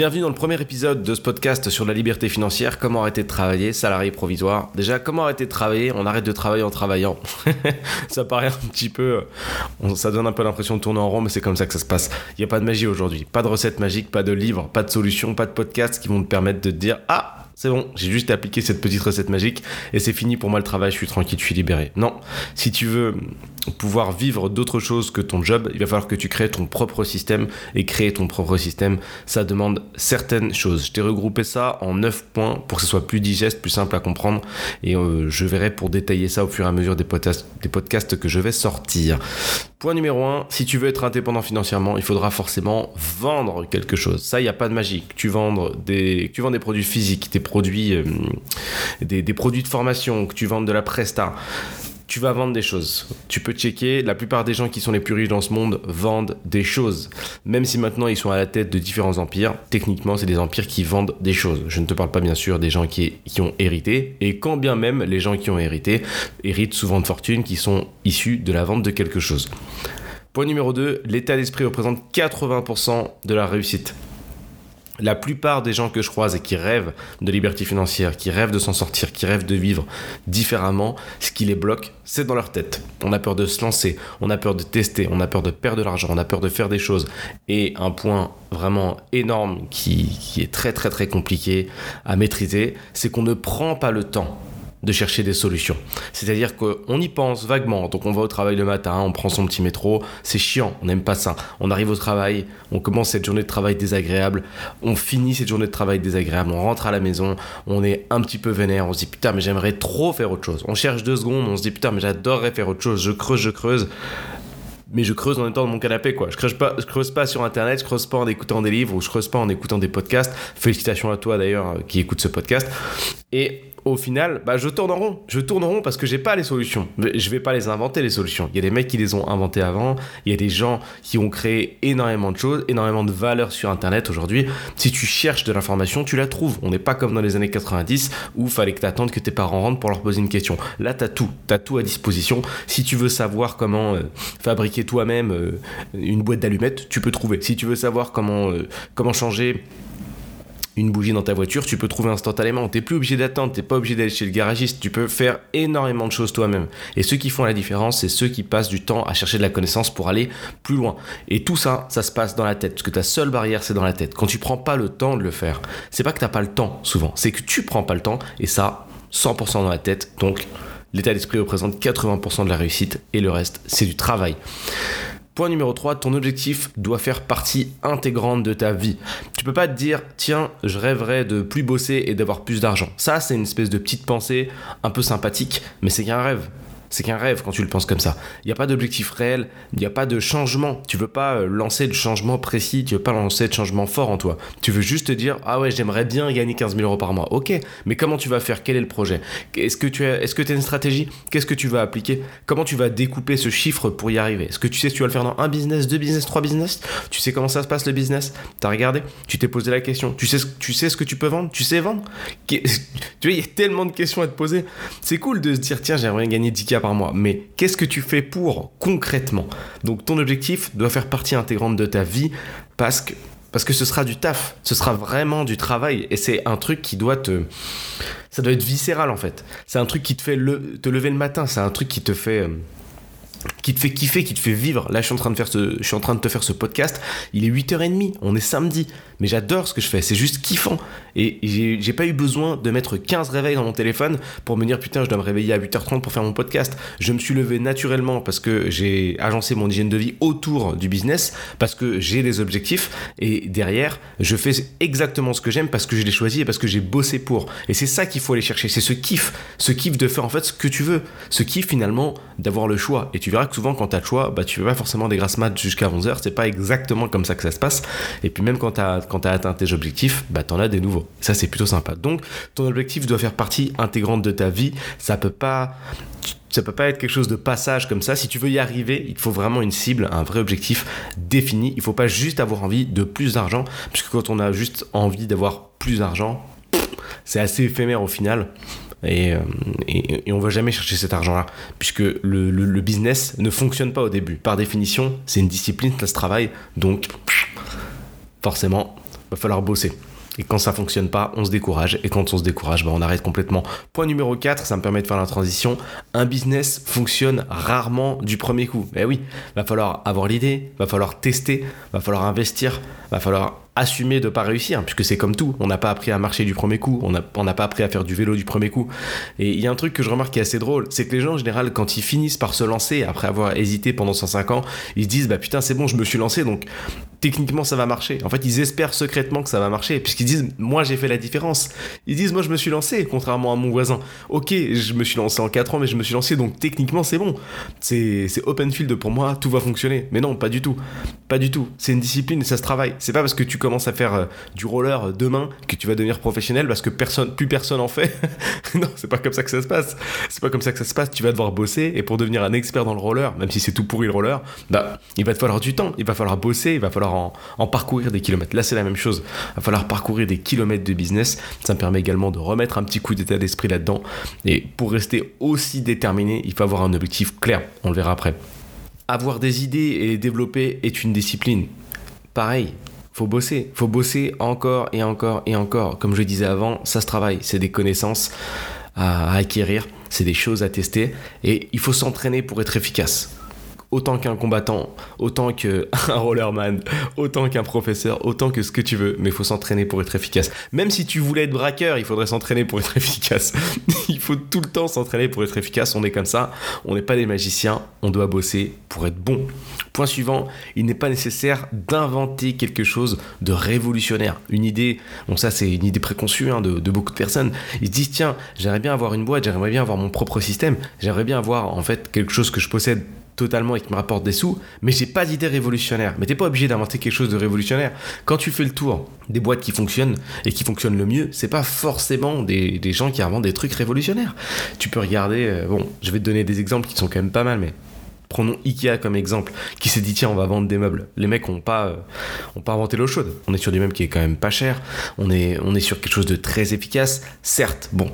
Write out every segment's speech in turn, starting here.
Bienvenue dans le premier épisode de ce podcast sur la liberté financière, comment arrêter de travailler, salarié provisoire. Déjà, comment arrêter de travailler? On arrête de travailler en travaillant. ça paraît un petit peu... Ça donne un peu l'impression de tourner en rond, mais c'est comme ça que ça se passe. Il n'y a pas de magie aujourd'hui, pas de recette magique, pas de livre, pas de solution, pas de podcast qui vont te permettre de te dire « Ah c'est bon, j'ai juste appliqué cette petite recette magique et c'est fini pour moi le travail, je suis tranquille, je suis libéré. Non, si tu veux pouvoir vivre d'autre chose que ton job, il va falloir que tu crées ton propre système et créer ton propre système, ça demande certaines choses. Je t'ai regroupé ça en 9 points pour que ce soit plus digeste, plus simple à comprendre et euh, je verrai pour détailler ça au fur et à mesure des podcasts, que je vais sortir. Point numéro 1, si tu veux être indépendant financièrement, il faudra forcément vendre quelque chose. Ça, il n'y a pas de magie. Tu vends des, tu vends des produits physiques, produits, euh, des, produits de formation, que tu vends de la presta tu vas vendre des choses. Tu peux checker, la plupart des gens qui sont les plus riches dans ce monde vendent des choses. Même si maintenant ils sont à la tête de différents empires, techniquement c'est des empires qui vendent des choses. Je ne te parle pas bien sûr des gens qui, qui ont hérité, et quand bien même les gens qui ont hérité héritent souvent de fortunes qui sont issues de la vente de quelque chose. Point numéro 2, l'état d'esprit représente 80% de la réussite la plupart des gens que je croise et qui rêvent de liberté financière, qui rêvent de s'en sortir, qui rêvent de vivre différemment, ce qui les bloque, c'est dans leur tête. On a peur de se lancer, on a peur de tester, on a peur de perdre de l'argent, on a peur de faire des choses. Et un point vraiment énorme qui, est très très très compliqué à maîtriser, c'est qu'on ne prend pas le temps de chercher des solutions. C'est-à-dire qu'on y pense vaguement. Donc on va au travail le matin, on prend son petit métro, c'est chiant, on n'aime pas ça. On arrive au travail, on commence cette journée de travail désagréable, on finit cette journée de travail désagréable, on rentre à la maison, on est un petit peu vénère, on se dit putain mais j'aimerais trop faire autre chose. On cherche deux secondes, on se dit putain mais j'adorerais faire autre chose, je creuse, je creuse mais je creuse en étant dans mon canapé quoi. Je creuse pas, je creuse pas sur internet, je creuse pas en écoutant des livres ou je creuse pas en écoutant des podcasts. Félicitations à toi d'ailleurs qui écoute ce podcast. Et au final, bah, je tourne en rond. Je tourne en rond parce que j'ai pas les solutions. Je vais pas les inventer, les solutions. Il y a des mecs qui les ont inventées avant. Il y a des gens qui ont créé énormément de choses, énormément de valeur sur Internet aujourd'hui. Si tu cherches de l'information, tu la trouves. On n'est pas comme dans les années 90 où fallait que tu que tes parents rentrent pour leur poser une question. Là, tu as tout. Tu tout à disposition. Si tu veux savoir comment euh, fabriquer toi-même euh, une boîte d'allumettes, tu peux trouver. Si tu veux savoir comment, euh, comment changer une bougie dans ta voiture, tu peux trouver instantanément. T'es plus obligé d'attendre, t'es pas obligé d'aller chez le garagiste. Tu peux faire énormément de choses toi-même. Et ceux qui font la différence, c'est ceux qui passent du temps à chercher de la connaissance pour aller plus loin. Et tout ça, ça se passe dans la tête. Parce que ta seule barrière, c'est dans la tête. Quand tu prends pas le temps de le faire, c'est pas que t'as pas le temps souvent, c'est que tu prends pas le temps. Et ça, 100% dans la tête. Donc, l'état d'esprit représente 80% de la réussite et le reste, c'est du travail. Point numéro 3, ton objectif doit faire partie intégrante de ta vie. Tu peux pas te dire, tiens, je rêverais de plus bosser et d'avoir plus d'argent. Ça, c'est une espèce de petite pensée un peu sympathique, mais c'est qu'un rêve c'est qu'un rêve quand tu le penses comme ça. Il n'y a pas d'objectif réel, il n'y a pas de changement. Tu veux pas euh, lancer de changement précis, tu veux pas lancer de changement fort en toi. Tu veux juste te dire ah ouais j'aimerais bien gagner 15 000 euros par mois. Ok, mais comment tu vas faire? Quel est le projet? Est-ce que tu as, est-ce que une stratégie? Qu'est-ce que tu vas appliquer? Comment tu vas découper ce chiffre pour y arriver? Est-ce que tu sais si tu vas le faire dans un business, deux business, trois business? Tu sais comment ça se passe le business? T'as regardé? Tu t'es posé la question. Tu sais, tu sais ce que tu peux vendre? Tu sais vendre? Tu vois il y a tellement de questions à te poser. C'est cool de se dire tiens j'aimerais gagner 10K par mois. Mais qu'est-ce que tu fais pour concrètement? Donc ton objectif doit faire partie intégrante de ta vie parce que parce que ce sera du taf, ce sera vraiment du travail et c'est un truc qui doit te ça doit être viscéral en fait. C'est un truc qui te fait te lever le matin, c'est un truc qui te fait euh, qui te fait kiffer, qui te fait vivre. Là, je suis en train de faire ce, je suis en train de te faire ce podcast. Il est 8h30, on est samedi, mais j'adore ce que je fais, c'est juste kiffant. Et j'ai pas eu besoin de mettre 15 réveils dans mon téléphone pour me dire putain, je dois me réveiller à 8h30 pour faire mon podcast. Je me suis levé naturellement parce que j'ai agencé mon hygiène de vie autour du business, parce que j'ai des objectifs et derrière, je fais exactement ce que j'aime parce que je l'ai choisi et parce que j'ai bossé pour. Et c'est ça qu'il faut aller chercher, c'est ce kiff, ce kiff de faire en fait ce que tu veux, ce kiff finalement d'avoir le choix. Et tu verras que souvent quand tu as le choix, bah, tu fais pas forcément des grasses maths jusqu'à 11h, c'est pas exactement comme ça que ça se passe. Et puis même quand tu as, as, atteint tes objectifs, bah, tu en as des nouveaux. Ça c'est plutôt sympa. Donc ton objectif doit faire partie intégrante de ta vie. Ça peut pas ça peut pas être quelque chose de passage comme ça. Si tu veux y arriver, il faut vraiment une cible, un vrai objectif défini. Il faut pas juste avoir envie de plus d'argent, puisque quand on a juste envie d'avoir plus d'argent, c'est assez éphémère au final. Et, euh, et, et, on va jamais chercher cet argent-là, puisque le, business ne fonctionne pas au début. Par définition, c'est une discipline, ça se travaille, donc forcément, va falloir bosser. Et quand ça fonctionne pas, on se décourage. Et quand on se décourage, bah, on arrête complètement. Point numéro 4, ça me permet de faire la transition. Un business fonctionne rarement du premier coup. Eh oui, va falloir avoir l'idée, va falloir tester, va falloir investir, va falloir assumer de pas réussir, puisque c'est comme tout. On n'a pas appris à marcher du premier coup, on n'a pas appris à faire du vélo du premier coup. Et il y a un truc que je remarque qui est assez drôle, c'est que les gens en général, quand ils finissent par se lancer, après avoir hésité pendant 105 ans, ils se disent, bah putain, c'est bon, je me suis lancé, donc techniquement ça va marcher. En fait, ils espèrent secrètement que ça va marcher, puisqu'ils disent, moi j'ai fait la différence. Ils disent, moi je me suis lancé, contrairement à mon voisin. Ok, je me suis lancé en 4 ans, mais je me suis lancé, donc techniquement c'est bon. C'est open field pour moi, tout va fonctionner. Mais non, pas du tout. Pas du tout. C'est une discipline ça se travaille. C'est pas parce que tu commences à faire euh, du roller demain que tu vas devenir professionnel parce que personne, plus personne en fait. non, c'est pas comme ça que ça se passe. C'est pas comme ça que ça se passe. Tu vas devoir bosser et pour devenir un expert dans le roller, même si c'est tout pourri le roller, bah, il va te falloir du temps. Il va falloir bosser, il va falloir en, parcourir des kilomètres. Là, c'est la même chose. Il va falloir parcourir des kilomètres de business. Ça me permet également de remettre un petit coup d'état d'esprit là-dedans. Et pour rester aussi déterminé, il faut avoir un objectif clair. On le verra après. Avoir des idées et les développer est une discipline. Pareil, faut bosser, faut bosser encore et encore et encore. Comme je disais avant, ça se travaille, c'est des connaissances à acquérir, c'est des choses à tester et il faut s'entraîner pour être efficace autant qu'un combattant, autant qu'un rollerman, autant qu'un professeur, autant que ce que tu veux, mais il faut s'entraîner pour être efficace. Même si tu voulais être braqueur, il faudrait s'entraîner pour être efficace. il faut tout le temps s'entraîner pour être efficace, on est comme ça, on n'est pas des magiciens, on doit bosser pour être bon. Point suivant, il n'est pas nécessaire d'inventer quelque chose de révolutionnaire. Une idée, bon ça c'est une idée préconçue hein, de, beaucoup de personnes, ils se disent tiens, j'aimerais bien avoir une boîte, j'aimerais bien avoir mon propre système, j'aimerais bien avoir en fait quelque chose que je possède totalement et qui me rapporte des sous, mais j'ai pas d'idée révolutionnaire. Mais t'es pas obligé d'inventer quelque chose de révolutionnaire. Quand tu fais le tour des boîtes qui fonctionnent et qui fonctionnent le mieux, c'est pas forcément des, des, gens qui inventent des trucs révolutionnaires. Tu peux regarder, euh, bon, je vais te donner des exemples qui sont quand même pas mal, mais Prenons Ikea comme exemple, qui s'est dit tiens on va vendre des meubles. Les mecs ont pas, euh, ont pas inventé l'eau chaude. On est sur du meuble qui est quand même pas cher. On est, on est sur quelque chose de très efficace. Certes, bon,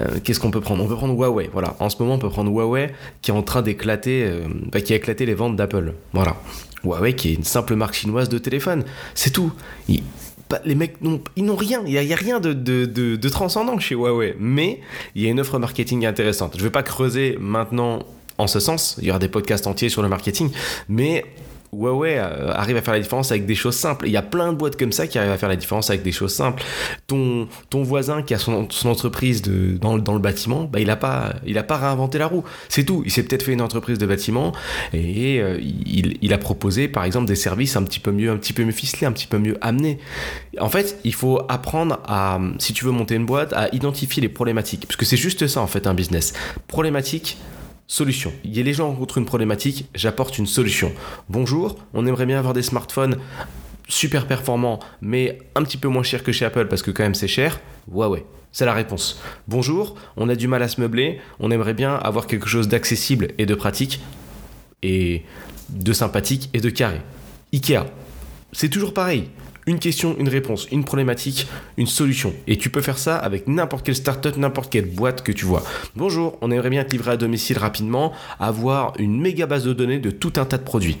euh, qu'est-ce qu'on peut prendre? On peut prendre Huawei. Voilà, en ce moment on peut prendre Huawei qui est en train d'éclater, euh, bah, qui a éclaté les ventes d'Apple. Voilà, Huawei qui est une simple marque chinoise de téléphone. C'est tout. les mecs n'ont, ils n'ont rien, il n'y a, rien de, de, de, transcendant chez Huawei, mais il y a une offre marketing intéressante. Je ne vais pas creuser maintenant en ce sens. Il y aura des podcasts entiers sur le marketing, mais Huawei euh, arrive à faire la différence avec des choses simples. Il y a plein de boîtes comme ça qui arrivent à faire la différence avec des choses simples. Ton, ton voisin qui a son, entreprise de, dans, dans, le bâtiment, bah, il n'a pas, pas réinventé la roue. C'est tout. Il s'est peut-être fait une entreprise de bâtiment et euh, il, il, a proposé, par exemple, des services un petit peu mieux, un petit peu mieux ficelés, un petit peu mieux amenés. En fait, il faut apprendre à, si tu veux monter une boîte, à identifier les problématiques. Parce que c'est juste ça, en fait, un business. Problématique, Solution. Les gens rencontrent une problématique, j'apporte une solution. Bonjour, on aimerait bien avoir des smartphones super performants, mais un petit peu moins chers que chez Apple parce que quand même c'est cher. Huawei. C'est la réponse. Bonjour, on a du mal à se meubler, on aimerait bien avoir quelque chose d'accessible et de pratique, et de sympathique et de carré. Ikea. C'est toujours pareil une question, une réponse, une problématique, une solution. Et tu peux faire ça avec n'importe quelle startup, n'importe quelle boîte que tu vois. Bonjour, on aimerait bien te livrer à domicile rapidement, avoir une méga base de données de tout un tas de produits.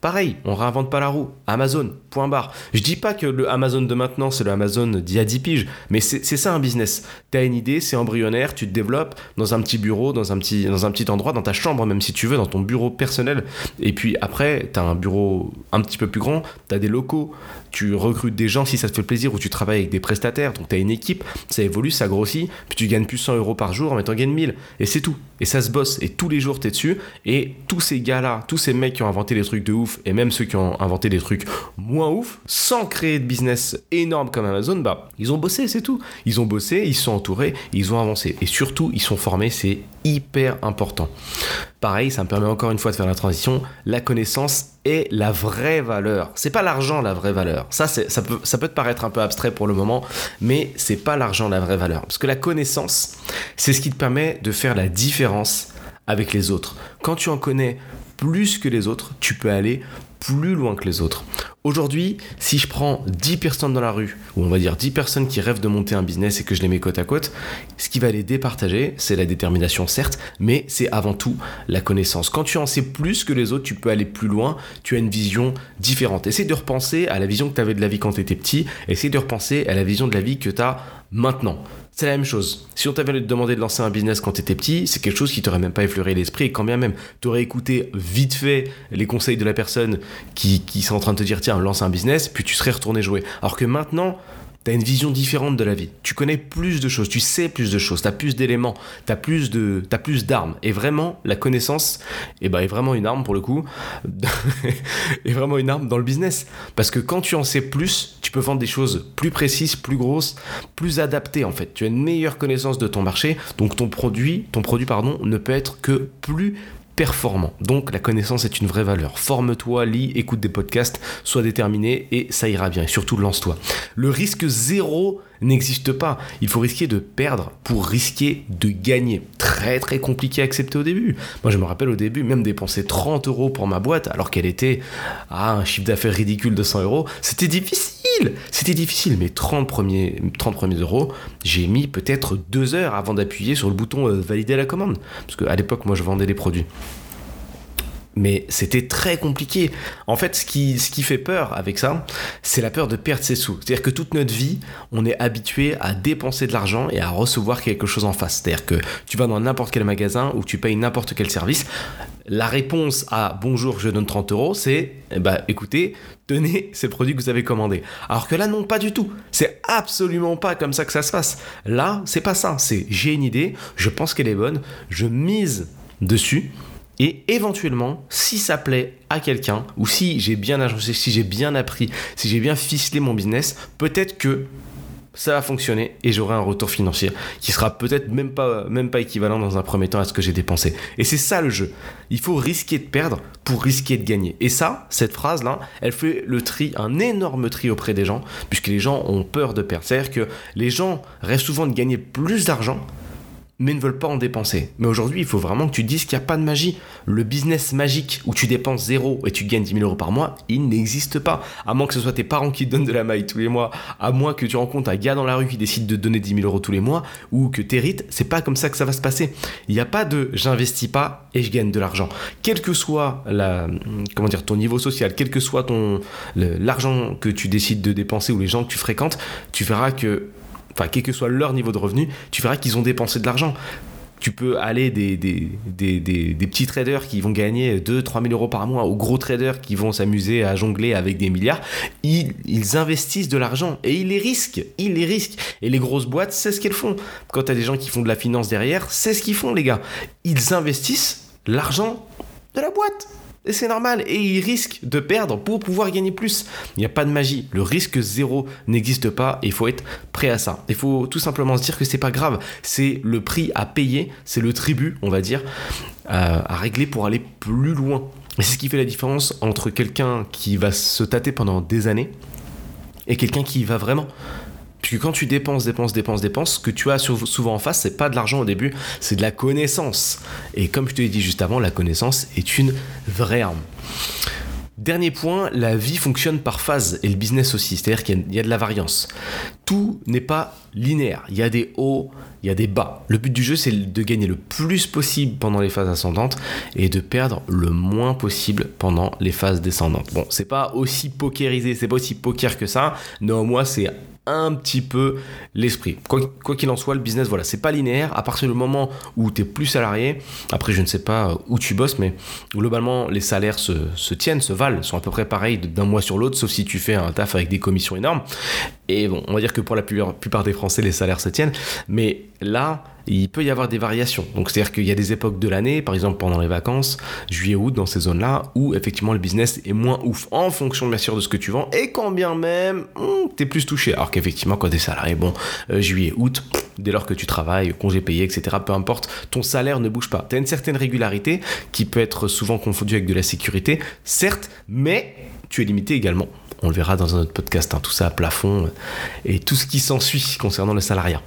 Pareil, on réinvente pas la roue. Amazon, point barre. Je dis pas que le Amazon de maintenant, c'est le Amazon d'il y a 10 piges, mais c'est ça un business. T'as une idée, c'est embryonnaire, tu te développes dans un petit bureau, dans un petit, dans un petit endroit, dans ta chambre, même si tu veux, dans ton bureau personnel. Et puis après, t'as un bureau un petit peu plus grand, t'as des locaux, tu recrutes des gens si ça te fait plaisir ou tu travailles avec des prestataires, donc tu as une équipe, ça évolue, ça grossit, puis tu gagnes plus 100 euros par jour, mais t'en gagnes 1000. Et c'est tout. Et ça se bosse. Et tous les jours, tu es dessus. Et tous ces gars-là, tous ces mecs qui ont inventé des trucs de ouf, et même ceux qui ont inventé des trucs moins ouf, sans créer de business énorme comme Amazon, bah, ils ont bossé, c'est tout. Ils ont bossé, ils sont entourés, ils ont avancé. Et surtout, ils sont formés, c'est hyper important. Pareil, ça me permet encore une fois de faire la transition. La connaissance est la vraie valeur. C'est pas l'argent la vraie valeur. Ça, ça peut, ça peut te paraître un peu abstrait pour le moment, mais c'est pas l'argent la vraie valeur. Parce que la connaissance, c'est ce qui te permet de faire la différence avec les autres. Quand tu en connais plus que les autres, tu peux aller plus loin que les autres. Aujourd'hui, si je prends 10 personnes dans la rue, ou on va dire 10 personnes qui rêvent de monter un business et que je les mets côte à côte, ce qui va les départager, c'est la détermination certes, mais c'est avant tout la connaissance. Quand tu en sais plus que les autres, tu peux aller plus loin, tu as une vision différente. Essaye de repenser à la vision que tu avais de la vie quand tu étais petit, essaye de repenser à la vision de la vie que tu as maintenant. C'est la même chose. Si on t'avait demandé de lancer un business quand tu étais petit, c'est quelque chose qui t'aurait même pas effleuré l'esprit. Et quand bien même tu aurais écouté vite fait les conseils de la personne qui, qui sont en train de te dire tiens, lance un business, puis tu serais retourné jouer. Alors que maintenant, T'as une vision différente de la vie. Tu connais plus de choses, tu sais plus de choses, t'as plus d'éléments, de, as plus d'armes. Et vraiment, la connaissance, eh ben, est vraiment une arme pour le coup, est vraiment une arme dans le business. Parce que quand tu en sais plus, tu peux vendre des choses plus précises, plus grosses, plus adaptées en fait. Tu as une meilleure connaissance de ton marché, donc ton produit, ton produit pardon, ne peut être que plus performant. Donc la connaissance est une vraie valeur. Forme-toi, lis, écoute des podcasts, sois déterminé et ça ira bien. Et surtout lance-toi. Le risque zéro n'existe pas. Il faut risquer de perdre pour risquer de gagner. Très très compliqué à accepter au début. Moi je me rappelle au début même dépenser 30 euros pour ma boîte alors qu'elle était à un chiffre d'affaires ridicule de 100 euros. C'était difficile. C'était difficile. Mais 30 premiers, 30 premiers euros, j'ai mis peut-être deux heures avant d'appuyer sur le bouton euh, valider la commande. Parce qu'à l'époque moi je vendais des produits mais c'était très compliqué. En fait, ce qui, ce qui fait peur avec ça, c'est la peur de perdre ses sous. C'est-à-dire que toute notre vie, on est habitué à dépenser de l'argent et à recevoir quelque chose en face. C'est-à-dire que tu vas dans n'importe quel magasin ou tu payes n'importe quel service, la réponse à bonjour, je donne 30 euros, c'est bah écoutez, tenez ces produits que vous avez commandés. Alors que là, non, pas du tout. C'est absolument pas comme ça que ça se passe. Là, c'est pas ça. C'est j'ai une idée, je pense qu'elle est bonne, je mise dessus et éventuellement, si ça plaît à quelqu'un, ou si j'ai bien agencé, si j'ai bien appris, si j'ai bien ficelé mon business, peut-être que ça va fonctionner et j'aurai un retour financier qui sera peut-être même pas, même pas équivalent dans un premier temps à ce que j'ai dépensé. Et c'est ça le jeu. Il faut risquer de perdre pour risquer de gagner. Et ça, cette phrase-là, elle fait le tri, un énorme tri auprès des gens, puisque les gens ont peur de perdre. C'est-à-dire que les gens rêvent souvent de gagner plus d'argent mais ne veulent pas en dépenser. Mais aujourd'hui, il faut vraiment que tu dises qu'il n'y a pas de magie. Le business magique où tu dépenses zéro et tu gagnes 10 000 euros par mois, il n'existe pas. À moins que ce soit tes parents qui te donnent de la maille tous les mois, à moins que tu rencontres un gars dans la rue qui décide de donner 10 000 euros tous les mois, ou que tu hérites, c'est pas comme ça que ça va se passer. Il n'y a pas de j'investis pas et je gagne de l'argent. Quel que soit la, comment dire, ton niveau social, quel que soit ton, l'argent que tu décides de dépenser ou les gens que tu fréquentes, tu verras que enfin quel que soit leur niveau de revenu, tu verras qu'ils ont dépensé de l'argent. Tu peux aller des, des, des, petits traders qui vont gagner 2-3 000 euros par mois aux gros traders qui vont s'amuser à jongler avec des milliards. Ils, ils investissent de l'argent et ils les risquent. Ils les risquent. Et les grosses boîtes, c'est ce qu'elles font. Quand tu as des gens qui font de la finance derrière, c'est ce qu'ils font, les gars. Ils investissent l'argent de la boîte. Et c'est normal. Et ils risquent de perdre pour pouvoir gagner plus. Il n'y a pas de magie. Le risque zéro n'existe pas et il faut être prêt à ça. Il faut tout simplement se dire que c'est pas grave. C'est le prix à payer, c'est le tribut, on va dire, euh, à régler pour aller plus loin. Et c'est ce qui fait la différence entre quelqu'un qui va se tâter pendant des années et quelqu'un qui va vraiment Puisque quand tu dépenses, dépenses, dépenses, dépenses, ce que tu as souvent en face, c'est pas de l'argent au début, c'est de la connaissance. Et comme je te l'ai dit juste avant, la connaissance est une vraie arme. Dernier point, la vie fonctionne par phase et le business aussi, c'est-à-dire qu'il y, a de la variance. Tout n'est pas linéaire, il y a des hauts, il y a des bas. Le but du jeu, c'est de gagner le plus possible pendant les phases ascendantes et de perdre le moins possible pendant les phases descendantes. Bon, c'est pas aussi pokerisé, c'est pas aussi poker que ça, moi c'est un petit peu l'esprit. Quoi qu'il en soit, le business, voilà, c'est pas linéaire. À partir du moment où tu es plus salarié, après je ne sais pas où tu bosses, mais globalement les salaires se, tiennent, se valent, sont à peu près pareils d'un mois sur l'autre, sauf si tu fais un taf avec des commissions énormes. Et bon, on va dire que pour la plupart des Français, les salaires se tiennent. Mais là, il peut y avoir des variations. Donc, c'est-à-dire qu'il y a des époques de l'année, par exemple pendant les vacances, juillet-août, dans ces zones-là, où effectivement le business est moins ouf, en fonction bien sûr de ce que tu vends, et quand bien même, hmm, tu es plus touché. Alors qu'effectivement, quand tu es salarié, bon, euh, juillet-août, dès lors que tu travailles, congé payé, etc., peu importe, ton salaire ne bouge pas. Tu as une certaine régularité qui peut être souvent confondue avec de la sécurité, certes, mais tu es limité également. On le verra dans un autre podcast, hein, tout ça à plafond euh, et tout ce qui s'ensuit concernant le salariat.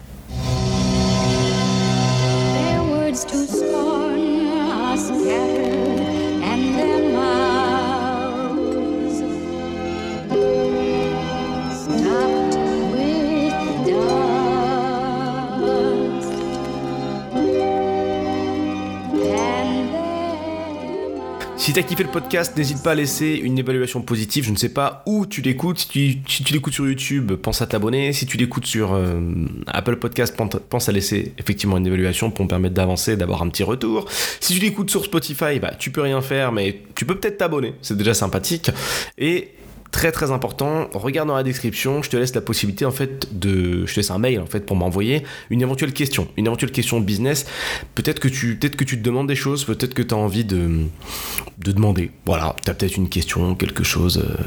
Si t'as kiffé le podcast, n'hésite pas à laisser une évaluation positive. Je ne sais pas où tu l'écoutes. Si tu, l'écoutes sur YouTube, pense à t'abonner. Si tu l'écoutes sur euh, Apple Podcast, pense à laisser effectivement une évaluation pour me permettre d'avancer, d'avoir un petit retour. Si tu l'écoutes sur Spotify, bah, tu peux rien faire, mais tu peux peut-être t'abonner. C'est déjà sympathique. Et très très important, regarde dans la description, je te laisse la possibilité en fait de, je te laisse un mail en fait pour m'envoyer une éventuelle question, une éventuelle question de business. Peut-être que tu, peut-être que tu te demandes des choses, peut-être que tu as envie de, de demander. Voilà, tu as peut-être une question, quelque chose, euh,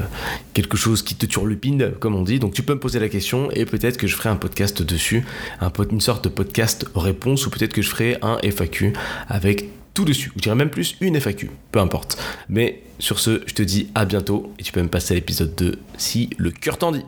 quelque chose qui te turlupine comme on dit. Donc tu peux me poser la question et peut-être que je ferai un podcast dessus, un, une sorte de podcast réponse ou peut-être que je ferai un FAQ avec tout dessus. je dirais même plus une FAQ, peu importe. Mais sur ce, je te dis à bientôt et tu peux me passer à l'épisode 2 si le cœur t'en dit.